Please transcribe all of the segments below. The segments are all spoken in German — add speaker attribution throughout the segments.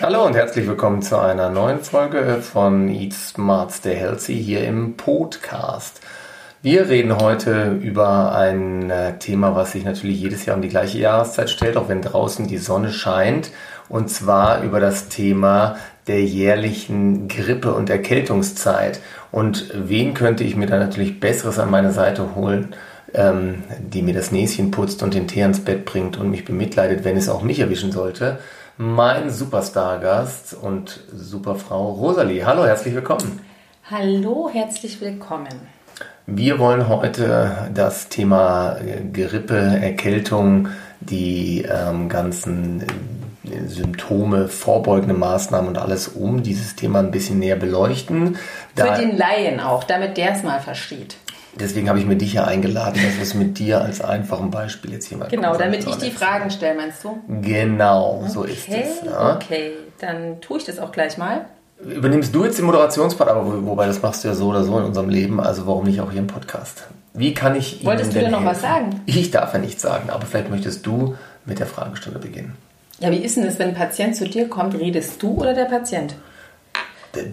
Speaker 1: Hallo und herzlich willkommen zu einer neuen Folge von Eat Smart Stay Healthy hier im Podcast. Wir reden heute über ein äh, Thema, was sich natürlich jedes Jahr um die gleiche Jahreszeit stellt, auch wenn draußen die Sonne scheint. Und zwar über das Thema der jährlichen Grippe- und Erkältungszeit. Und wen könnte ich mir da natürlich Besseres an meine Seite holen, ähm, die mir das Näschen putzt und den Tee ans Bett bringt und mich bemitleidet, wenn es auch mich erwischen sollte? Mein Superstar-Gast und Superfrau Rosalie. Hallo, herzlich willkommen.
Speaker 2: Hallo, herzlich willkommen.
Speaker 1: Wir wollen heute das Thema Grippe, Erkältung, die ähm, ganzen äh, Symptome, vorbeugende Maßnahmen und alles um dieses Thema ein bisschen näher beleuchten.
Speaker 2: Da, Für den Laien auch, damit der es mal versteht.
Speaker 1: Deswegen habe ich mir dich ja eingeladen, dass wir es mit dir als einfachen Beispiel jetzt hier mal
Speaker 2: Genau, damit ich die Fragen stelle, meinst du?
Speaker 1: Genau, okay, so ist es.
Speaker 2: Ja. Okay, dann tue ich das auch gleich mal
Speaker 1: übernimmst du jetzt den Moderationspart, aber wo, wobei das machst du ja so oder so in unserem Leben, also warum nicht auch hier im Podcast? Wie kann ich
Speaker 2: Wolltest Ihnen du denn noch was sagen?
Speaker 1: Ich darf ja nichts sagen, aber vielleicht möchtest du mit der Fragestunde beginnen.
Speaker 2: Ja, wie ist denn das, wenn ein Patient zu dir kommt, redest du oder der Patient?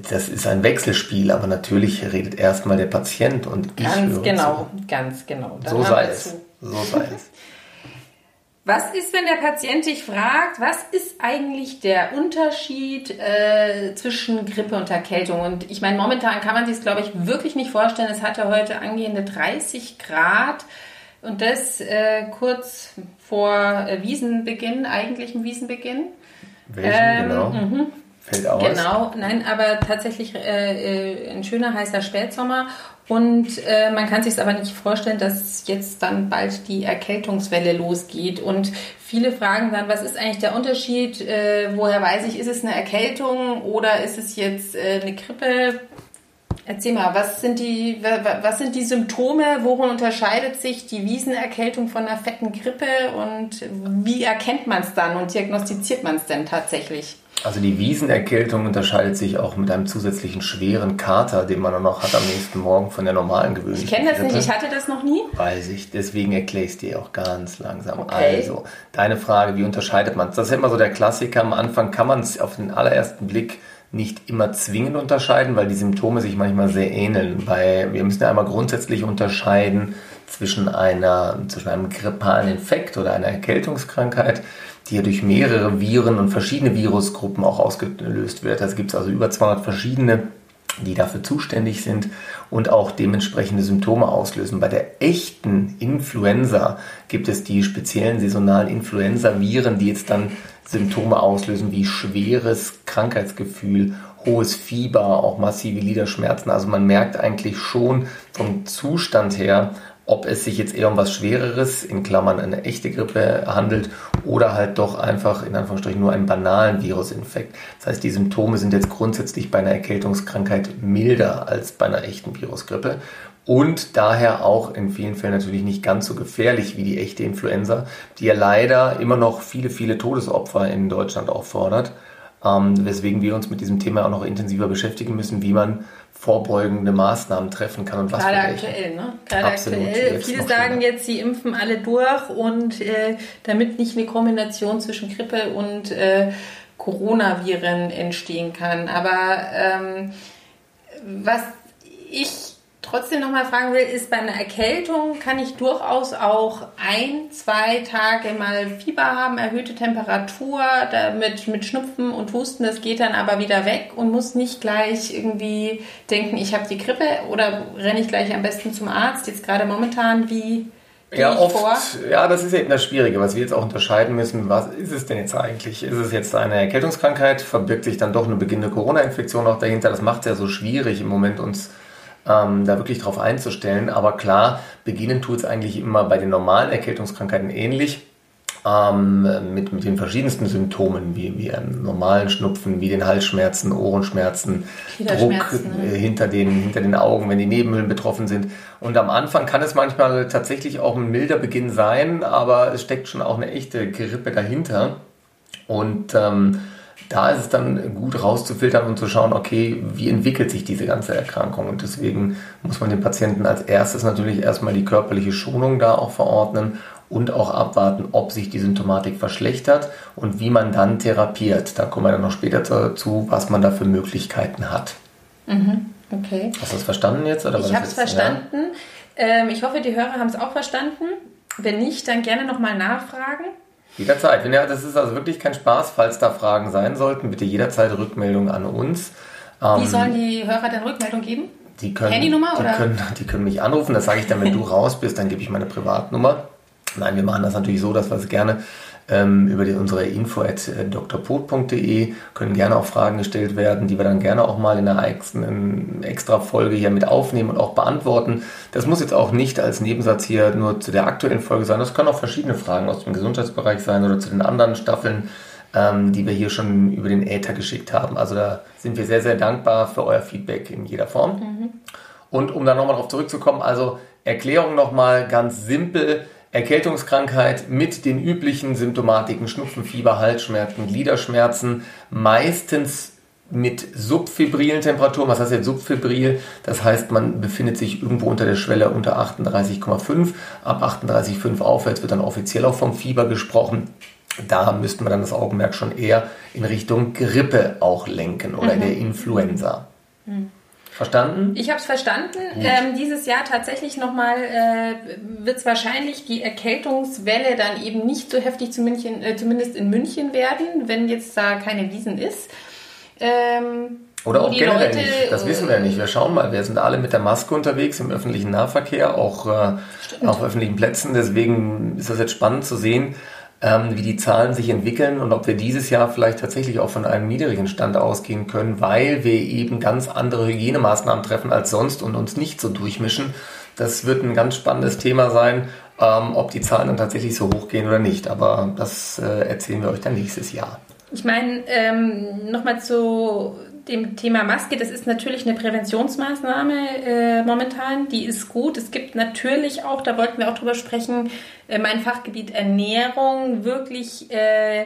Speaker 1: Das ist ein Wechselspiel, aber natürlich redet erstmal der Patient und
Speaker 2: ich Ganz genau, zu. ganz genau.
Speaker 1: Dann so sei es. So sei es.
Speaker 2: Was ist, wenn der Patient dich fragt, was ist eigentlich der Unterschied äh, zwischen Grippe und Erkältung? Und ich meine, momentan kann man sich es, glaube ich, wirklich nicht vorstellen. Es hatte heute angehende 30 Grad und das äh, kurz vor äh, Wiesenbeginn, eigentlichem Wiesenbeginn.
Speaker 1: Welchen ähm, genau?
Speaker 2: Fällt aus. Genau, nein, aber tatsächlich äh, äh, ein schöner heißer Spätsommer und äh, man kann sich aber nicht vorstellen, dass jetzt dann bald die Erkältungswelle losgeht. Und viele fragen dann, was ist eigentlich der Unterschied? Äh, woher weiß ich, ist es eine Erkältung oder ist es jetzt äh, eine Grippe? Erzähl mal, was sind, die, was sind die Symptome? Worin unterscheidet sich die Wiesenerkältung von einer fetten Grippe? Und wie erkennt man es dann und diagnostiziert man es denn tatsächlich?
Speaker 1: Also die Wiesenerkältung unterscheidet sich auch mit einem zusätzlichen schweren Kater, den man dann noch hat am nächsten Morgen von der normalen gewöhnlichen
Speaker 2: Ich kenne das nicht, ich hatte das noch nie.
Speaker 1: Weiß ich, deswegen erkläre ich es dir auch ganz langsam. Okay. Also, deine Frage, wie unterscheidet man es? Das ist immer so der Klassiker. Am Anfang kann man es auf den allerersten Blick nicht immer zwingend unterscheiden, weil die Symptome sich manchmal sehr ähneln. Weil wir müssen ja einmal grundsätzlich unterscheiden zwischen, einer, zwischen einem grippalen Infekt oder einer Erkältungskrankheit die ja durch mehrere Viren und verschiedene Virusgruppen auch ausgelöst wird. Also gibt es also über 200 verschiedene, die dafür zuständig sind und auch dementsprechende Symptome auslösen. Bei der echten Influenza gibt es die speziellen saisonalen Influenza-Viren, die jetzt dann Symptome auslösen wie schweres Krankheitsgefühl, hohes Fieber, auch massive Liederschmerzen. Also man merkt eigentlich schon vom Zustand her, ob es sich jetzt eher um was Schwereres, in Klammern eine echte Grippe handelt, oder halt doch einfach in Anführungsstrichen nur einen banalen Virusinfekt. Das heißt, die Symptome sind jetzt grundsätzlich bei einer Erkältungskrankheit milder als bei einer echten Virusgrippe und daher auch in vielen Fällen natürlich nicht ganz so gefährlich wie die echte Influenza, die ja leider immer noch viele, viele Todesopfer in Deutschland auch fordert. Ähm, weswegen wir uns mit diesem Thema auch noch intensiver beschäftigen müssen, wie man vorbeugende Maßnahmen treffen kann und was
Speaker 2: Gerade aktuell, ne? Gerade Absolut, aktuell. Viele sagen jetzt, sie impfen alle durch und äh, damit nicht eine Kombination zwischen Grippe und äh, Coronaviren entstehen kann. Aber ähm, was ich trotzdem nochmal fragen will, ist bei einer Erkältung kann ich durchaus auch ein, zwei Tage mal Fieber haben, erhöhte Temperatur, damit mit Schnupfen und Husten, das geht dann aber wieder weg und muss nicht gleich irgendwie denken, ich habe die Grippe oder renne ich gleich am besten zum Arzt. Jetzt gerade momentan wie
Speaker 1: ja, oft, vor? ja, das ist eben das Schwierige, was wir jetzt auch unterscheiden müssen. Was ist es denn jetzt eigentlich? Ist es jetzt eine Erkältungskrankheit? Verbirgt sich dann doch eine beginnende Corona-Infektion auch dahinter? Das macht es ja so schwierig im Moment uns ähm, da wirklich drauf einzustellen. Aber klar, beginnen tut es eigentlich immer bei den normalen Erkältungskrankheiten ähnlich. Ähm, mit, mit den verschiedensten Symptomen, wie, wie einem normalen Schnupfen, wie den Halsschmerzen, Ohrenschmerzen, Druck ne? hinter, den, hinter den Augen, wenn die Nebenhöhlen betroffen sind. Und am Anfang kann es manchmal tatsächlich auch ein milder Beginn sein, aber es steckt schon auch eine echte Grippe dahinter. Und ähm, da ist es dann gut rauszufiltern und zu schauen, okay, wie entwickelt sich diese ganze Erkrankung. Und deswegen muss man den Patienten als erstes natürlich erstmal die körperliche Schonung da auch verordnen und auch abwarten, ob sich die Symptomatik verschlechtert und wie man dann therapiert. Da kommen wir dann noch später dazu, was man da für Möglichkeiten hat.
Speaker 2: Mhm. Okay.
Speaker 1: Hast du es verstanden jetzt? Oder
Speaker 2: ich habe es verstanden. Ja? Ähm, ich hoffe, die Hörer haben es auch verstanden. Wenn nicht, dann gerne nochmal nachfragen.
Speaker 1: Jederzeit. Wenn ja, das ist also wirklich kein Spaß. Falls da Fragen sein sollten, bitte jederzeit Rückmeldung an uns.
Speaker 2: Wie ähm, sollen die Hörer denn Rückmeldung geben?
Speaker 1: Die können,
Speaker 2: Handynummer
Speaker 1: die
Speaker 2: oder?
Speaker 1: Können, die können mich anrufen. Das sage ich dann, wenn du raus bist, dann gebe ich meine Privatnummer. Nein, wir machen das natürlich so, dass wir es gerne über die, unsere info at äh, drpot.de können gerne auch Fragen gestellt werden, die wir dann gerne auch mal in einer extra Folge hier mit aufnehmen und auch beantworten. Das muss jetzt auch nicht als Nebensatz hier nur zu der aktuellen Folge sein. Das können auch verschiedene Fragen aus dem Gesundheitsbereich sein oder zu den anderen Staffeln, ähm, die wir hier schon über den Äther geschickt haben. Also da sind wir sehr, sehr dankbar für euer Feedback in jeder Form. Mhm. Und um da nochmal drauf zurückzukommen, also Erklärung nochmal ganz simpel. Erkältungskrankheit mit den üblichen Symptomatiken Schnupfen, Fieber, Halsschmerzen, Gliederschmerzen, meistens mit subfibrilen Temperaturen. Was heißt jetzt subfibril? Das heißt, man befindet sich irgendwo unter der Schwelle unter 38,5. Ab 38,5 aufwärts wird dann offiziell auch vom Fieber gesprochen. Da müsste man dann das Augenmerk schon eher in Richtung Grippe auch lenken oder mhm. der Influenza. Mhm. Verstanden?
Speaker 2: Ich habe es verstanden. Ähm, dieses Jahr tatsächlich nochmal äh, wird es wahrscheinlich die Erkältungswelle dann eben nicht so heftig zu München, äh, zumindest in München werden, wenn jetzt da keine Wiesen ist. Ähm,
Speaker 1: oder auch generell Leute, nicht. Das wissen wir ja nicht. Wir schauen mal. Wir sind alle mit der Maske unterwegs im öffentlichen Nahverkehr, auch äh, auf öffentlichen Plätzen. Deswegen ist das jetzt spannend zu sehen, ähm, wie die Zahlen sich entwickeln und ob wir dieses Jahr vielleicht tatsächlich auch von einem niedrigen Stand ausgehen können, weil wir eben ganz andere Hygienemaßnahmen treffen als sonst und uns nicht so durchmischen. Das wird ein ganz spannendes Thema sein, ähm, ob die Zahlen dann tatsächlich so hoch gehen oder nicht. Aber das äh, erzählen wir euch dann nächstes Jahr.
Speaker 2: Ich meine, ähm, nochmal zu dem Thema Maske, das ist natürlich eine Präventionsmaßnahme äh, momentan, die ist gut. Es gibt natürlich auch, da wollten wir auch drüber sprechen, äh, mein Fachgebiet Ernährung, wirklich äh,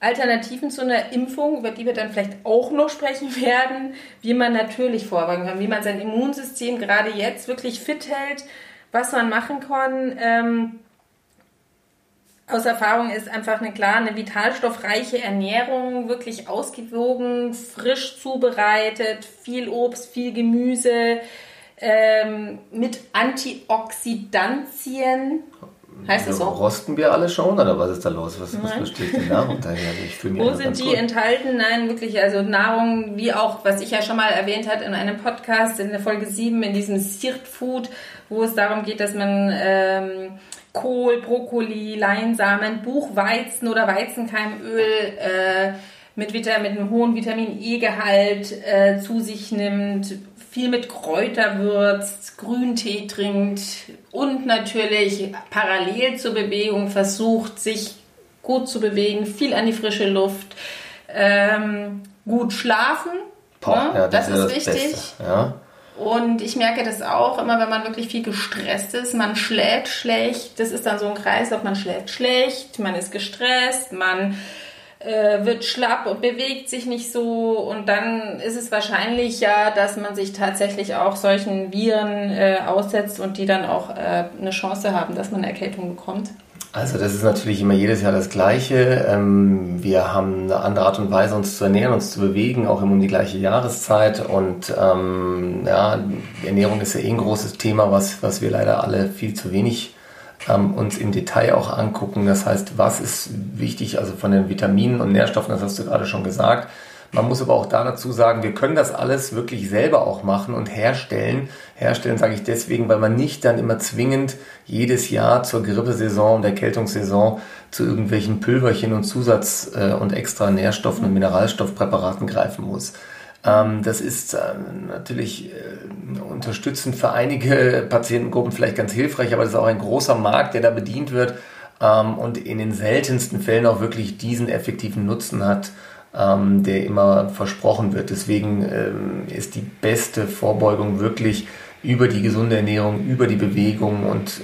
Speaker 2: Alternativen zu einer Impfung, über die wir dann vielleicht auch noch sprechen werden, wie man natürlich vorbeugen kann, wie man sein Immunsystem gerade jetzt wirklich fit hält, was man machen kann. Ähm, aus Erfahrung ist einfach eine klar, eine vitalstoffreiche Ernährung, wirklich ausgewogen, frisch zubereitet, viel Obst, viel Gemüse, ähm, mit Antioxidantien.
Speaker 1: Heißt das so? Rosten wir alle schon oder was ist da los? Was, was versteht die Nahrung daher?
Speaker 2: Wo sind die gut. enthalten? Nein, wirklich, also Nahrung, wie auch, was ich ja schon mal erwähnt habe in einem Podcast, in der Folge 7, in diesem Sirt Food, wo es darum geht, dass man ähm, Kohl, Brokkoli, Leinsamen, Buchweizen oder Weizenkeimöl äh, mit, mit einem hohen Vitamin E-Gehalt äh, zu sich nimmt, viel mit Kräuter würzt, Grüntee trinkt und natürlich parallel zur Bewegung versucht, sich gut zu bewegen, viel an die frische Luft, ähm, gut schlafen.
Speaker 1: Boah, ne? ja, das, das, ist, ist wichtig. Ja.
Speaker 2: Und ich merke das auch immer, wenn man wirklich viel gestresst ist. Man schläft schlecht. Das ist dann so ein Kreislauf. Man schläft schlecht, man ist gestresst, man äh, wird schlapp und bewegt sich nicht so. Und dann ist es wahrscheinlich ja, dass man sich tatsächlich auch solchen Viren äh, aussetzt und die dann auch äh, eine Chance haben, dass man eine Erkältung bekommt.
Speaker 1: Also das ist natürlich immer jedes Jahr das Gleiche. Ähm, wir haben eine andere Art und Weise, uns zu ernähren, uns zu bewegen, auch immer um die gleiche Jahreszeit. Und ähm, ja, Ernährung ist ja eh ein großes Thema, was, was wir leider alle viel zu wenig ähm, uns im Detail auch angucken. Das heißt, was ist wichtig, also von den Vitaminen und Nährstoffen, das hast du gerade schon gesagt. Man muss aber auch da dazu sagen, wir können das alles wirklich selber auch machen und herstellen. Herstellen sage ich deswegen, weil man nicht dann immer zwingend jedes Jahr zur Grippesaison und Erkältungssaison zu irgendwelchen Pülverchen und Zusatz- äh, und extra Nährstoffen und Mineralstoffpräparaten greifen muss. Ähm, das ist äh, natürlich äh, unterstützend für einige Patientengruppen vielleicht ganz hilfreich, aber das ist auch ein großer Markt, der da bedient wird ähm, und in den seltensten Fällen auch wirklich diesen effektiven Nutzen hat ähm, der immer versprochen wird. Deswegen ist die beste Vorbeugung wirklich über die gesunde Ernährung, über die Bewegung und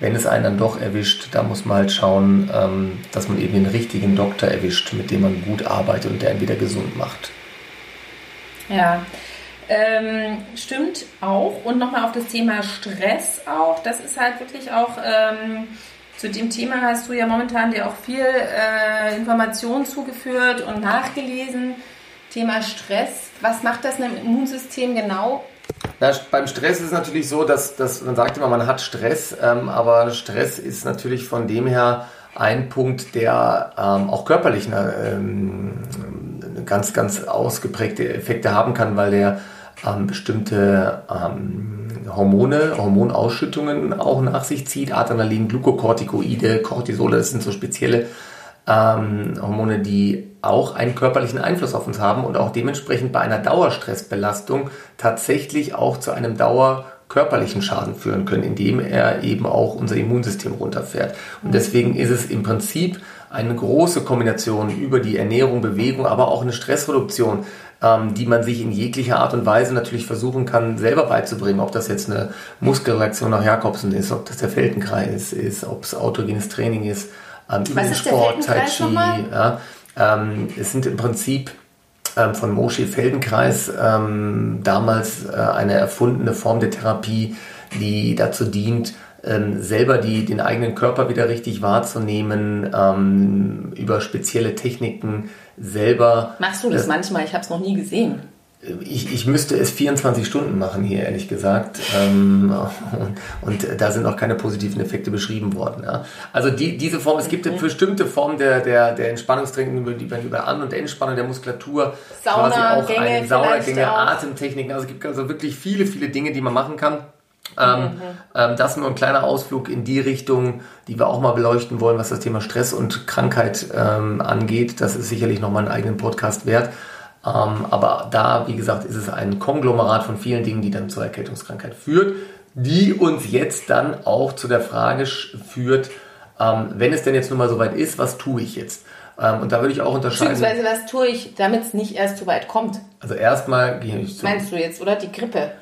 Speaker 1: wenn es einen dann doch erwischt, da muss man halt schauen, dass man eben den richtigen Doktor erwischt, mit dem man gut arbeitet und der ihn wieder gesund macht.
Speaker 2: Ja, ähm, stimmt auch. Und nochmal auf das Thema Stress auch. Das ist halt wirklich auch ähm, Zu dem Thema hast du ja momentan dir auch viel äh, Informationen zugeführt und nachgelesen. Thema Stress. Was macht das im Immunsystem genau?
Speaker 1: Na, beim Stress ist es natürlich so, dass, dass man sagt immer, man hat Stress, ähm, aber Stress ist natürlich von dem her ein Punkt, der ähm, auch körperlich eine, ähm, ganz, ganz ausgeprägte Effekte haben kann, weil der ähm, bestimmte ähm, Hormone, Hormonausschüttungen auch nach sich zieht. Adrenalin, Glukokortikoide, Cortisol, das sind so spezielle ähm, Hormone, die auch einen körperlichen Einfluss auf uns haben und auch dementsprechend bei einer Dauerstressbelastung tatsächlich auch zu einem dauerkörperlichen Schaden führen können, indem er eben auch unser Immunsystem runterfährt. Und deswegen ist es im Prinzip eine große Kombination über die Ernährung, Bewegung, aber auch eine Stressreduktion, ähm, die man sich in jeglicher Art und Weise natürlich versuchen kann, selber beizubringen. Ob das jetzt eine Muskelreaktion nach Jakobsen ist, ob das der Feldenkreis ist, ob es autogenes Training ist, ähm, über den Sport, Tai Chi. Ja, ähm, es sind im Prinzip ähm, von Moshe Feldenkreis ähm, damals äh, eine erfundene Form der Therapie, die dazu dient, ähm, selber die, den eigenen Körper wieder richtig wahrzunehmen, ähm, über spezielle Techniken selber.
Speaker 2: Machst du das, das manchmal? Ich habe es noch nie gesehen.
Speaker 1: Ich, ich müsste es 24 Stunden machen hier, ehrlich gesagt. Ähm, und da sind auch keine positiven Effekte beschrieben worden. Ja. Also die, diese Form, es gibt eine bestimmte Form der, der, der Entspannungstraining, die man über An- und Entspannung der Muskulatur,
Speaker 2: Sauna, quasi auch Gänge, eine
Speaker 1: Saunagänge, Atemtechniken. Also es gibt also wirklich viele, viele Dinge, die man machen kann. Ähm, mhm. ähm, das nur ein kleiner Ausflug in die Richtung, die wir auch mal beleuchten wollen, was das Thema Stress und Krankheit ähm, angeht. Das ist sicherlich nochmal einen eigenen Podcast wert. Ähm, aber da, wie gesagt, ist es ein Konglomerat von vielen Dingen, die dann zur Erkältungskrankheit führt, die uns jetzt dann auch zu der Frage führt, ähm, wenn es denn jetzt nun mal so weit ist, was tue ich jetzt? Ähm, und da würde ich auch unterscheiden.
Speaker 2: Beziehungsweise, was tue ich, damit es nicht erst so weit kommt?
Speaker 1: Also erstmal gehe ich
Speaker 2: zu. Meinst du jetzt, oder? Die Grippe?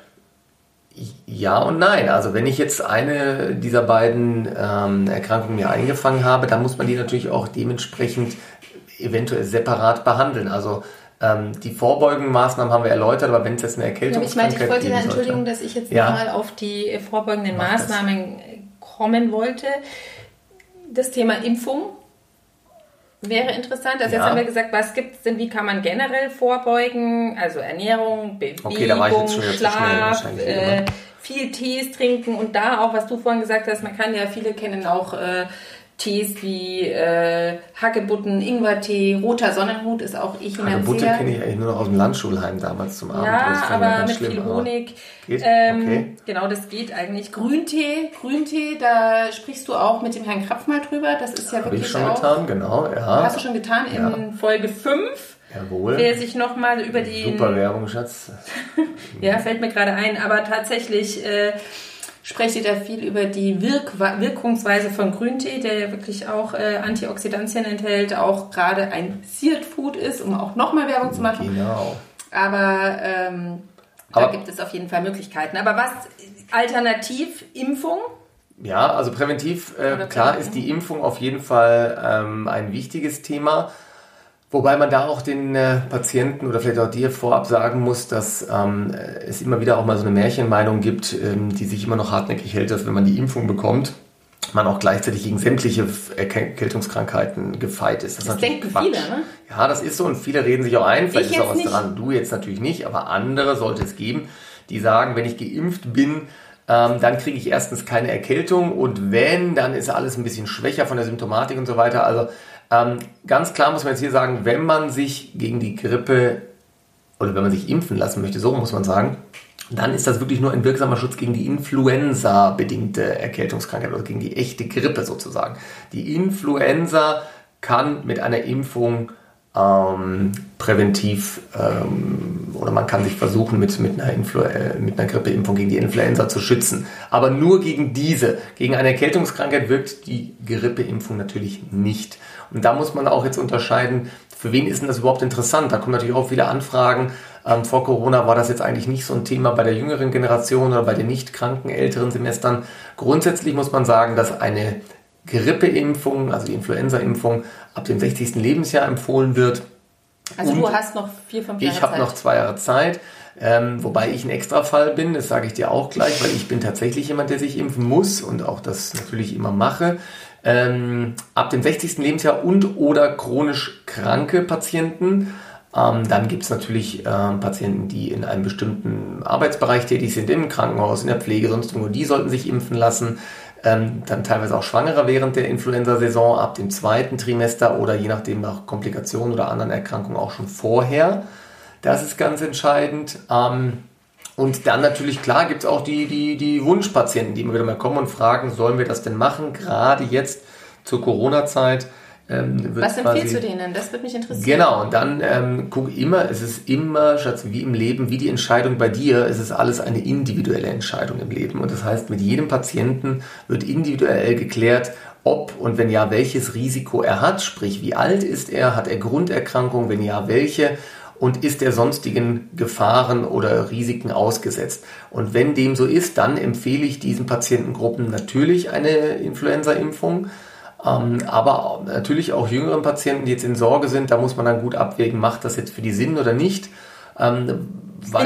Speaker 1: Ja und nein. Also wenn ich jetzt eine dieser beiden ähm, Erkrankungen mir eingefangen habe, dann muss man die natürlich auch dementsprechend eventuell separat behandeln. Also ähm, die vorbeugenden Maßnahmen haben wir erläutert, aber wenn es jetzt eine Erkältungskrankheit
Speaker 2: ja, ich meinte, ich wollte, Entschuldigung, dass ich jetzt ja. nochmal auf die vorbeugenden Mach Maßnahmen das. kommen wollte. Das Thema Impfung wäre interessant. Also ja. jetzt haben wir gesagt, was gibt es denn, wie kann man generell vorbeugen? Also Ernährung, Bewegung, okay, Schlaf, äh, viel Tees trinken und da auch, was du vorhin gesagt hast, man kann ja, viele kennen auch äh, Tees wie äh, Hagebutten, Ingwertee, roter Sonnenhut ist auch ich
Speaker 1: Hagebutte kenne ich eigentlich nur noch aus dem Landschulheim damals zum Abend.
Speaker 2: Ja, aber mit viel Honig. Geht? Ähm, okay. Genau, das geht eigentlich. Grüntee, Grüntee, da sprichst du auch mit dem Herrn Krapf mal drüber. Das ist ja Hab wirklich ich
Speaker 1: schon auch, getan, genau. Ja.
Speaker 2: Hast du schon getan ja. in Folge 5.
Speaker 1: Jawohl.
Speaker 2: Wer sich nochmal über die...
Speaker 1: Super Werbung, Schatz.
Speaker 2: ja, fällt mir gerade ein. Aber tatsächlich... Äh, spreche da viel über die Wirk Wirkungsweise von Grüntee, der ja wirklich auch äh, Antioxidantien enthält, auch gerade ein Seared Food ist, um auch nochmal Werbung zu machen.
Speaker 1: Genau.
Speaker 2: Aber, ähm, Aber da gibt es auf jeden Fall Möglichkeiten. Aber was alternativ Impfung?
Speaker 1: Ja, also präventiv, äh, klar ist die Impfung auf jeden Fall ähm, ein wichtiges Thema. Wobei man da auch den äh, Patienten oder vielleicht auch dir vorab sagen muss, dass ähm, es immer wieder auch mal so eine Märchenmeinung gibt, ähm, die sich immer noch hartnäckig hält, dass wenn man die Impfung bekommt, man auch gleichzeitig gegen sämtliche Erkältungskrankheiten gefeit ist.
Speaker 2: Das, das denken Quatsch. viele, ne?
Speaker 1: Ja, das ist so und viele reden sich auch ein. Vielleicht ich ist auch was nicht. dran. Du jetzt natürlich nicht, aber andere sollte es geben, die sagen, wenn ich geimpft bin, ähm, dann kriege ich erstens keine Erkältung und wenn, dann ist alles ein bisschen schwächer von der Symptomatik und so weiter. Also ähm, ganz klar muss man jetzt hier sagen, wenn man sich gegen die Grippe oder wenn man sich impfen lassen möchte, so muss man sagen, dann ist das wirklich nur ein wirksamer Schutz gegen die Influenza-bedingte Erkältungskrankheit oder gegen die echte Grippe sozusagen. Die Influenza kann mit einer Impfung ähm, präventiv ähm, oder man kann sich versuchen, mit, mit, einer Influ äh, mit einer Grippeimpfung gegen die Influenza zu schützen. Aber nur gegen diese. Gegen eine Erkältungskrankheit wirkt die Grippeimpfung natürlich nicht. Und da muss man auch jetzt unterscheiden, für wen ist denn das überhaupt interessant? Da kommen natürlich auch viele Anfragen. Ähm, vor Corona war das jetzt eigentlich nicht so ein Thema bei der jüngeren Generation oder bei den nicht kranken älteren Semestern. Grundsätzlich muss man sagen, dass eine Grippeimpfung, also die Influenza-Impfung, ab dem 60. Lebensjahr empfohlen wird.
Speaker 2: Also Und du hast noch vier, fünf
Speaker 1: Jahre Ich habe noch zwei Jahre Zeit. Ähm, wobei ich ein Extrafall bin, das sage ich dir auch gleich, weil ich bin tatsächlich jemand, der sich impfen muss und auch das natürlich immer mache. Ähm, ab dem 60. Lebensjahr und oder chronisch kranke Patienten. Ähm, dann gibt es natürlich ähm, Patienten, die in einem bestimmten Arbeitsbereich tätig sind, im Krankenhaus, in der Pflege, sonst irgendwo, die sollten sich impfen lassen. Ähm, dann teilweise auch Schwangere während der Influenza-Saison ab dem zweiten Trimester oder je nachdem nach Komplikationen oder anderen Erkrankungen auch schon vorher. Das ist ganz entscheidend. Ähm, und dann natürlich, klar, gibt es auch die, die, die Wunschpatienten, die immer wieder mal kommen und fragen, sollen wir das denn machen? Gerade jetzt zur Corona-Zeit
Speaker 2: ähm, Was empfiehlst du denen? Das würde mich interessieren.
Speaker 1: Genau, und dann ähm, guck immer, es ist immer, Schatz, wie im Leben, wie die Entscheidung bei dir, es ist alles eine individuelle Entscheidung im Leben. Und das heißt, mit jedem Patienten wird individuell geklärt, ob und wenn ja, welches Risiko er hat, sprich, wie alt ist er, hat er Grunderkrankungen, wenn ja, welche und ist er sonstigen Gefahren oder Risiken ausgesetzt. Und wenn dem so ist, dann empfehle ich diesen Patientengruppen natürlich eine Influenza-Impfung aber natürlich auch jüngeren Patienten, die jetzt in Sorge sind, da muss man dann gut abwägen, macht das jetzt für die Sinn oder nicht.
Speaker 2: Ähm,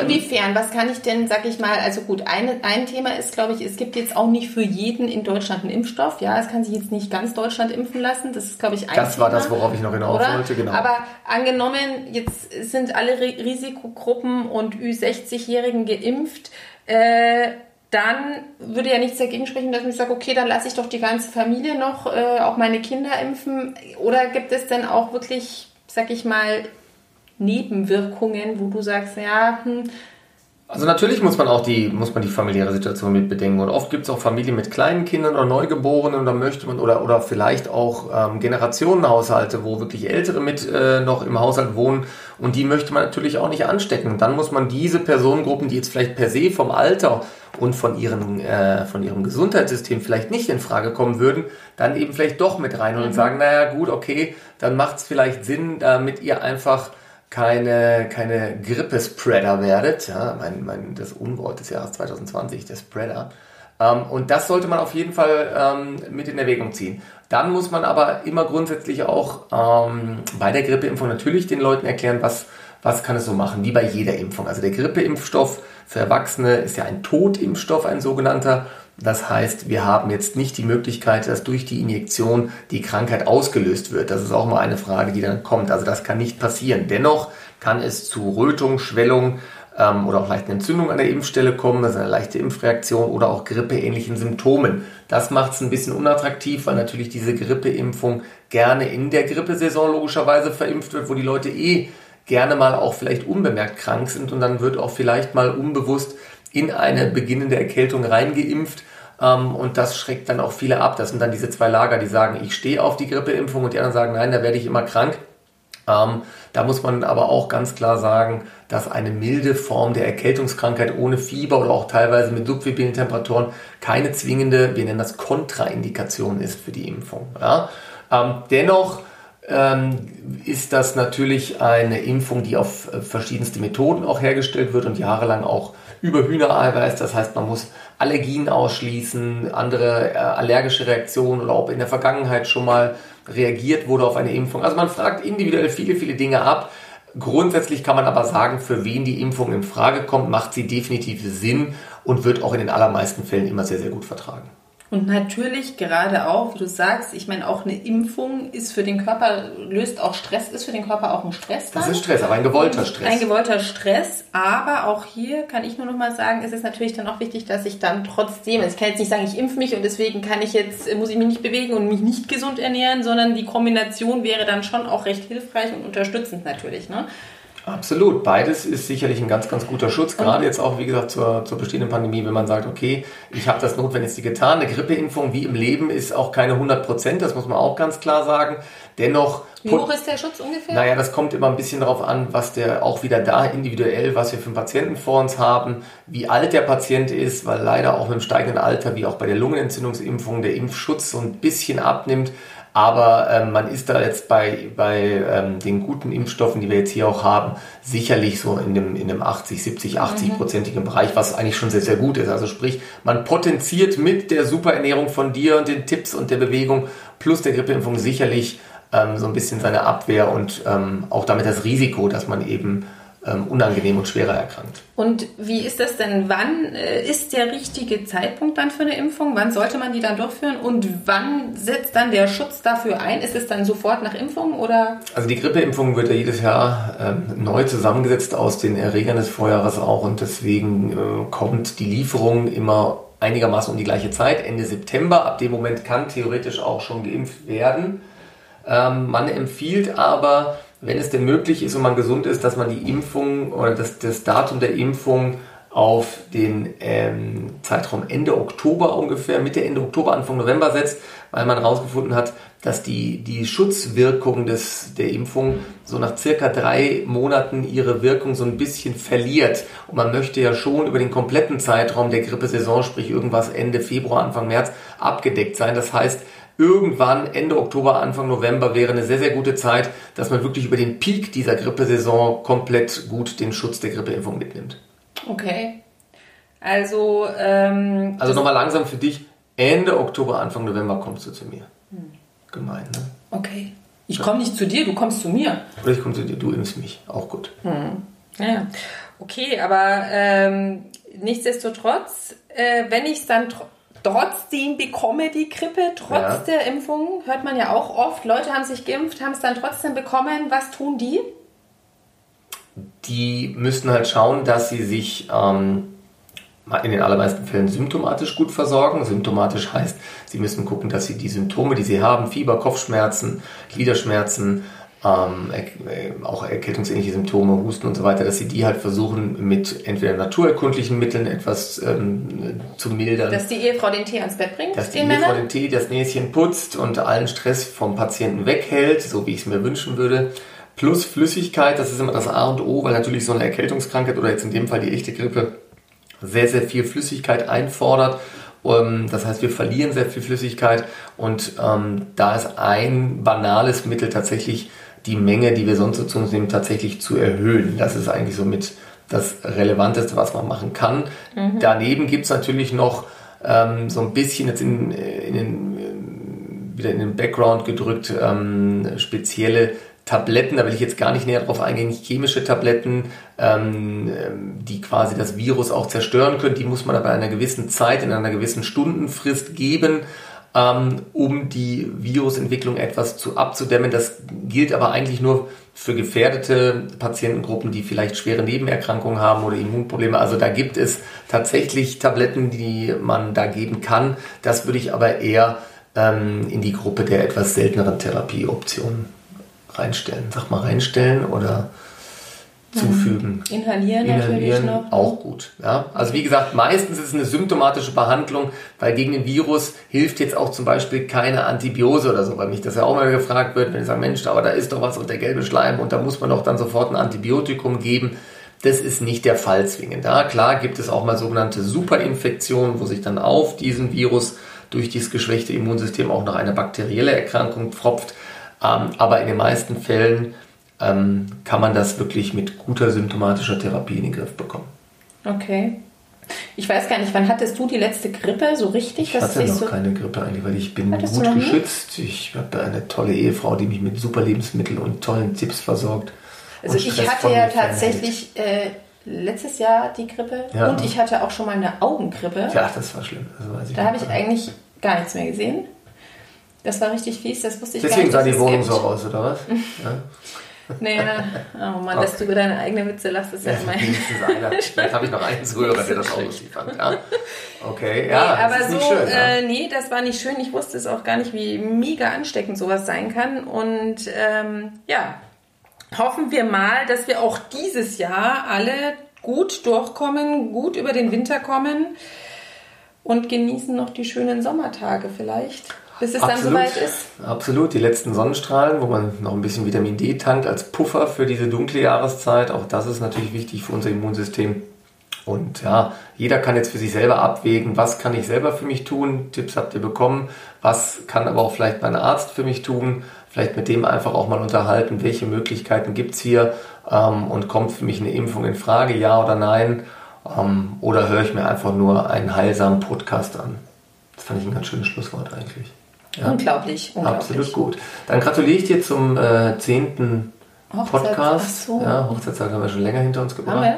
Speaker 2: Inwiefern? Was kann ich denn, sag ich mal, also gut, eine, ein Thema ist, glaube ich, es gibt jetzt auch nicht für jeden in Deutschland einen Impfstoff. Ja, es kann sich jetzt nicht ganz Deutschland impfen lassen. Das ist, glaube ich, ein
Speaker 1: Das
Speaker 2: Thema,
Speaker 1: war das, worauf ich noch hinaus oder? wollte, genau.
Speaker 2: Aber angenommen, jetzt sind alle Risikogruppen und Ü60-Jährigen geimpft. Äh, dann würde ja nichts dagegen sprechen, dass ich sage, okay, dann lasse ich doch die ganze Familie noch, äh, auch meine Kinder impfen. Oder gibt es denn auch wirklich, sag ich mal, Nebenwirkungen, wo du sagst, ja, hm,
Speaker 1: also natürlich muss man auch die, muss man die familiäre Situation mit bedenken. Und oft gibt es auch Familien mit kleinen Kindern oder Neugeborenen und da möchte man, oder, oder vielleicht auch ähm, Generationenhaushalte, wo wirklich Ältere mit äh, noch im Haushalt wohnen und die möchte man natürlich auch nicht anstecken. Und dann muss man diese Personengruppen, die jetzt vielleicht per se vom Alter und von, ihren, äh, von ihrem Gesundheitssystem vielleicht nicht in Frage kommen würden, dann eben vielleicht doch mit rein und mhm. sagen, naja gut, okay, dann macht es vielleicht Sinn, damit ihr einfach keine, keine Grippespreader werdet. Ja, mein, mein, das Unwort des Jahres 2020, der Spreader. Ähm, und das sollte man auf jeden Fall ähm, mit in Erwägung ziehen. Dann muss man aber immer grundsätzlich auch ähm, bei der Grippeimpfung natürlich den Leuten erklären, was, was kann es so machen, wie bei jeder Impfung. Also der Grippeimpfstoff für Erwachsene ist ja ein Totimpfstoff, ein sogenannter. Das heißt, wir haben jetzt nicht die Möglichkeit, dass durch die Injektion die Krankheit ausgelöst wird. Das ist auch mal eine Frage, die dann kommt. Also das kann nicht passieren. Dennoch kann es zu Rötung, Schwellung ähm, oder auch leichten Entzündungen an der Impfstelle kommen. Das ist eine leichte Impfreaktion oder auch grippeähnlichen Symptomen. Das macht es ein bisschen unattraktiv, weil natürlich diese Grippeimpfung gerne in der Grippesaison logischerweise verimpft wird, wo die Leute eh gerne mal auch vielleicht unbemerkt krank sind und dann wird auch vielleicht mal unbewusst in eine beginnende Erkältung reingeimpft. Ähm, und das schreckt dann auch viele ab. Das sind dann diese zwei Lager, die sagen, ich stehe auf die Grippeimpfung und die anderen sagen, nein, da werde ich immer krank. Ähm, da muss man aber auch ganz klar sagen, dass eine milde Form der Erkältungskrankheit ohne Fieber oder auch teilweise mit subfibrilen Temperaturen keine zwingende, wir nennen das Kontraindikation ist für die Impfung. Ja? Ähm, dennoch ist das natürlich eine Impfung, die auf äh, verschiedenste Methoden auch hergestellt wird und jahrelang auch über Hühnereiweiß. Das heißt, man muss Allergien ausschließen, andere äh, allergische Reaktionen oder ob in der Vergangenheit schon mal reagiert wurde auf eine Impfung. Also man fragt individuell viele, viele Dinge ab. Grundsätzlich kann man aber sagen, für wen die Impfung in Frage kommt, macht sie definitiv Sinn und wird auch in den allermeisten Fällen immer sehr, sehr gut vertragen.
Speaker 2: Und natürlich gerade auch, wie du sagst, ich meine, auch eine Impfung ist für den Körper, löst auch Stress, ist für den Körper auch ein Stress.
Speaker 1: Dann. Das ist Stress, aber ein gewollter Stress.
Speaker 2: Ein gewollter Stress, aber auch hier kann ich nur noch mal sagen, ist es natürlich dann auch wichtig, dass ich dann trotzdem, ich kann jetzt nicht sagen, ich impfe mich und deswegen kann ich jetzt, muss ich mich nicht bewegen und mich nicht gesund ernähren, sondern die Kombination wäre dann schon auch recht hilfreich und unterstützend natürlich. Ne?
Speaker 1: Absolut. Beides ist sicherlich ein ganz, ganz guter Schutz. Gerade jetzt auch, wie gesagt, zur, zur bestehenden Pandemie, wenn man sagt, okay, ich habe das Notwendigste getan. Eine Grippeimpfung wie im Leben ist auch keine 100 Prozent, das muss man auch ganz klar sagen. Dennoch.
Speaker 2: Wie hoch ist der Schutz ungefähr?
Speaker 1: Naja, das kommt immer ein bisschen darauf an, was der auch wieder da individuell, was wir für einen Patienten vor uns haben, wie alt der Patient ist, weil leider auch mit dem steigenden Alter, wie auch bei der Lungenentzündungsimpfung, der Impfschutz so ein bisschen abnimmt. Aber ähm, man ist da jetzt bei, bei ähm, den guten Impfstoffen, die wir jetzt hier auch haben, sicherlich so in dem, in dem 80, 70, 80-prozentigen mhm. Bereich, was eigentlich schon sehr, sehr gut ist. Also sprich, man potenziert mit der Superernährung von dir und den Tipps und der Bewegung plus der Grippeimpfung sicherlich ähm, so ein bisschen seine Abwehr und ähm, auch damit das Risiko, dass man eben ähm, unangenehm und schwerer erkrankt.
Speaker 2: Und wie ist das denn? Wann äh, ist der richtige Zeitpunkt dann für eine Impfung? Wann sollte man die dann durchführen? Und wann setzt dann der Schutz dafür ein? Ist es dann sofort nach Impfung oder?
Speaker 1: Also die Grippeimpfung wird ja jedes Jahr ähm, neu zusammengesetzt aus den Erregern des Vorjahres auch und deswegen äh, kommt die Lieferung immer einigermaßen um die gleiche Zeit, Ende September. Ab dem Moment kann theoretisch auch schon geimpft werden. Ähm, man empfiehlt aber, wenn es denn möglich ist und man gesund ist, dass man die Impfung oder das, das Datum der Impfung auf den ähm, Zeitraum Ende Oktober ungefähr, Mitte Ende Oktober, Anfang November setzt, weil man herausgefunden hat, dass die, die Schutzwirkung des, der Impfung so nach circa drei Monaten ihre Wirkung so ein bisschen verliert. Und man möchte ja schon über den kompletten Zeitraum der Grippesaison, sprich irgendwas Ende Februar, Anfang März, abgedeckt sein. Das heißt, irgendwann Ende Oktober, Anfang November wäre eine sehr, sehr gute Zeit, dass man wirklich über den Peak dieser Grippesaison komplett gut den Schutz der Grippeimpfung mitnimmt.
Speaker 2: Okay. Also, ähm,
Speaker 1: also nochmal langsam für dich. Ende Oktober, Anfang November kommst du zu mir. Hm. Gemein, ne?
Speaker 2: Okay. Ich komme nicht zu dir, du kommst zu mir.
Speaker 1: Oder ich komme zu dir, du impfst mich. Auch gut.
Speaker 2: Hm. Ja. Okay, aber ähm, nichtsdestotrotz, äh, wenn ich es dann trotzdem bekomme, die Grippe, trotz ja. der Impfung, hört man ja auch oft, Leute haben sich geimpft, haben es dann trotzdem bekommen. Was tun die?
Speaker 1: Die müssen halt schauen, dass sie sich ähm, in den allermeisten Fällen symptomatisch gut versorgen. Symptomatisch heißt, sie müssen gucken, dass sie die Symptome, die sie haben, Fieber, Kopfschmerzen, Gliederschmerzen, ähm, äh, auch erkältungsähnliche Symptome, Husten und so weiter, dass sie die halt versuchen mit entweder naturerkundlichen Mitteln etwas ähm, zu mildern.
Speaker 2: Dass die Ehefrau den Tee ans Bett bringt?
Speaker 1: Dass die Ehefrau Männern? den Tee, das Näschen putzt und allen Stress vom Patienten weghält, so wie ich es mir wünschen würde. Plus Flüssigkeit, das ist immer das A und O, weil natürlich so eine Erkältungskrankheit oder jetzt in dem Fall die echte Grippe sehr, sehr viel Flüssigkeit einfordert. Ähm, das heißt, wir verlieren sehr viel Flüssigkeit und ähm, da ist ein banales Mittel tatsächlich die Menge, die wir sonst zu uns nehmen, tatsächlich zu erhöhen. Das ist eigentlich somit das Relevanteste, was man machen kann. Mhm. Daneben gibt es natürlich noch ähm, so ein bisschen jetzt in, in den, wieder in den Background gedrückt ähm, spezielle Tabletten, da will ich jetzt gar nicht näher drauf eingehen, chemische Tabletten, ähm, die quasi das Virus auch zerstören können. Die muss man aber in einer gewissen Zeit, in einer gewissen Stundenfrist geben, ähm, um die Virusentwicklung etwas zu abzudämmen. Das gilt aber eigentlich nur für gefährdete Patientengruppen, die vielleicht schwere Nebenerkrankungen haben oder Immunprobleme. Also da gibt es tatsächlich Tabletten, die man da geben kann. Das würde ich aber eher ähm, in die Gruppe der etwas selteneren Therapieoptionen reinstellen. Sag mal reinstellen oder zufügen.
Speaker 2: Mhm. Inhalieren, Inhalieren
Speaker 1: natürlich noch. Auch gut. Ja? Also wie gesagt, meistens ist es eine symptomatische Behandlung, weil gegen den Virus hilft jetzt auch zum Beispiel keine Antibiose oder so, weil mich das ja auch mal gefragt wird, wenn ich sage, Mensch, aber da ist doch was und der gelbe Schleim und da muss man doch dann sofort ein Antibiotikum geben. Das ist nicht der Fall zwingend. Ja, klar gibt es auch mal sogenannte Superinfektionen, wo sich dann auf diesen Virus durch dieses geschwächte Immunsystem auch noch eine bakterielle Erkrankung tropft. Ähm, aber in den meisten Fällen ähm, kann man das wirklich mit guter symptomatischer Therapie in den Griff bekommen.
Speaker 2: Okay. Ich weiß gar nicht, wann hattest du die letzte Grippe so richtig?
Speaker 1: Ich hatte noch so keine Grippe eigentlich, weil ich bin gut geschützt. Ich habe eine tolle Ehefrau, die mich mit super Lebensmitteln und tollen Tipps versorgt.
Speaker 2: Also ich hatte ja tatsächlich äh, letztes Jahr die Grippe ja. und ich hatte auch schon mal eine Augengrippe.
Speaker 1: Ja, das war schlimm.
Speaker 2: Das da habe ich eigentlich gar nichts mehr gesehen. Das war richtig fies, das wusste ich
Speaker 1: Deswegen
Speaker 2: gar nicht.
Speaker 1: Deswegen sah die Wohnung gibt. so aus, oder was?
Speaker 2: Ja. Nee, oh Mann, dass du über deine eigene Witze lachst, ist ja, ja immer.
Speaker 1: Vielleicht habe ich noch einen Zuhörer, der das auch lustig fand. Ja. Okay,
Speaker 2: ja. Nee, aber so, schön, äh, nee, das war nicht schön. Ich wusste es auch gar nicht, wie mega ansteckend sowas sein kann. Und ähm, ja, hoffen wir mal, dass wir auch dieses Jahr alle gut durchkommen, gut über den Winter kommen und genießen noch die schönen Sommertage vielleicht bis es Absolut. dann soweit ist.
Speaker 1: Absolut, die letzten Sonnenstrahlen, wo man noch ein bisschen Vitamin D tankt als Puffer für diese dunkle Jahreszeit. Auch das ist natürlich wichtig für unser Immunsystem. Und ja, jeder kann jetzt für sich selber abwägen, was kann ich selber für mich tun. Tipps habt ihr bekommen. Was kann aber auch vielleicht mein Arzt für mich tun. Vielleicht mit dem einfach auch mal unterhalten, welche Möglichkeiten gibt es hier ähm, und kommt für mich eine Impfung in Frage, ja oder nein. Ähm, oder höre ich mir einfach nur einen heilsamen Podcast an. Das fand ich ein ganz schönes Schlusswort eigentlich.
Speaker 2: Ja. Unglaublich, unglaublich.
Speaker 1: Absolut gut. Dann gratuliere ich dir zum äh, 10. Podcast. So. Ja, Hochzeitstag haben wir schon länger hinter uns gebracht.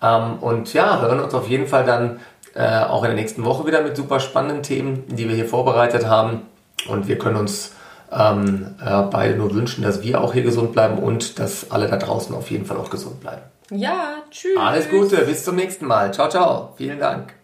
Speaker 1: Ähm, und ja, hören uns auf jeden Fall dann äh, auch in der nächsten Woche wieder mit super spannenden Themen, die wir hier vorbereitet haben. Und wir können uns ähm, äh, beide nur wünschen, dass wir auch hier gesund bleiben und dass alle da draußen auf jeden Fall auch gesund bleiben.
Speaker 2: Ja, tschüss.
Speaker 1: Alles Gute, bis zum nächsten Mal. Ciao, ciao. Vielen Dank.